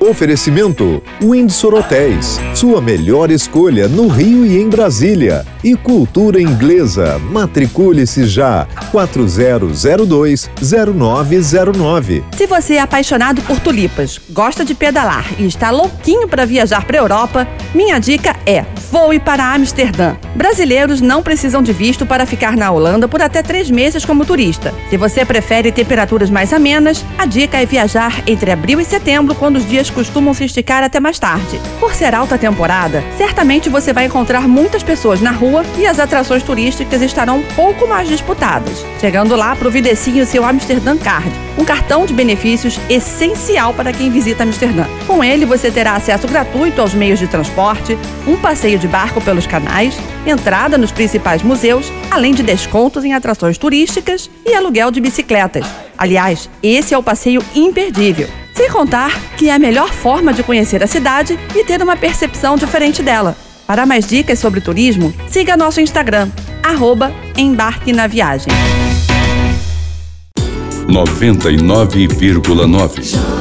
Oferecimento Windsor Hotéis, sua melhor escolha no Rio e em Brasília. E Cultura Inglesa, matricule-se já, 4002-0909. Se você é apaixonado por tulipas, gosta de pedalar e está louquinho para viajar para Europa, minha dica é voe para Amsterdã. Brasileiros não precisam de visto para ficar na Holanda por até três meses como turista. Se você prefere temperaturas mais amenas, a dica é viajar entre abril e setembro, quando os dias costumam se esticar até mais tarde. Por ser alta temporada, certamente você vai encontrar muitas pessoas na rua e as atrações turísticas estarão um pouco mais disputadas. Chegando lá, providencie o seu Amsterdã Card, um cartão de benefícios essencial para quem visita Amsterdã. Com ele, você terá acesso gratuito aos meios de transporte, um passeio de barco pelos canais, entrada nos principais museus, além de descontos em atrações turísticas e aluguel de bicicletas. Aliás, esse é o passeio imperdível. Sem contar que é a melhor forma de conhecer a cidade e ter uma percepção diferente dela. Para mais dicas sobre turismo, siga nosso Instagram, arroba Embarque na Viagem. 99,9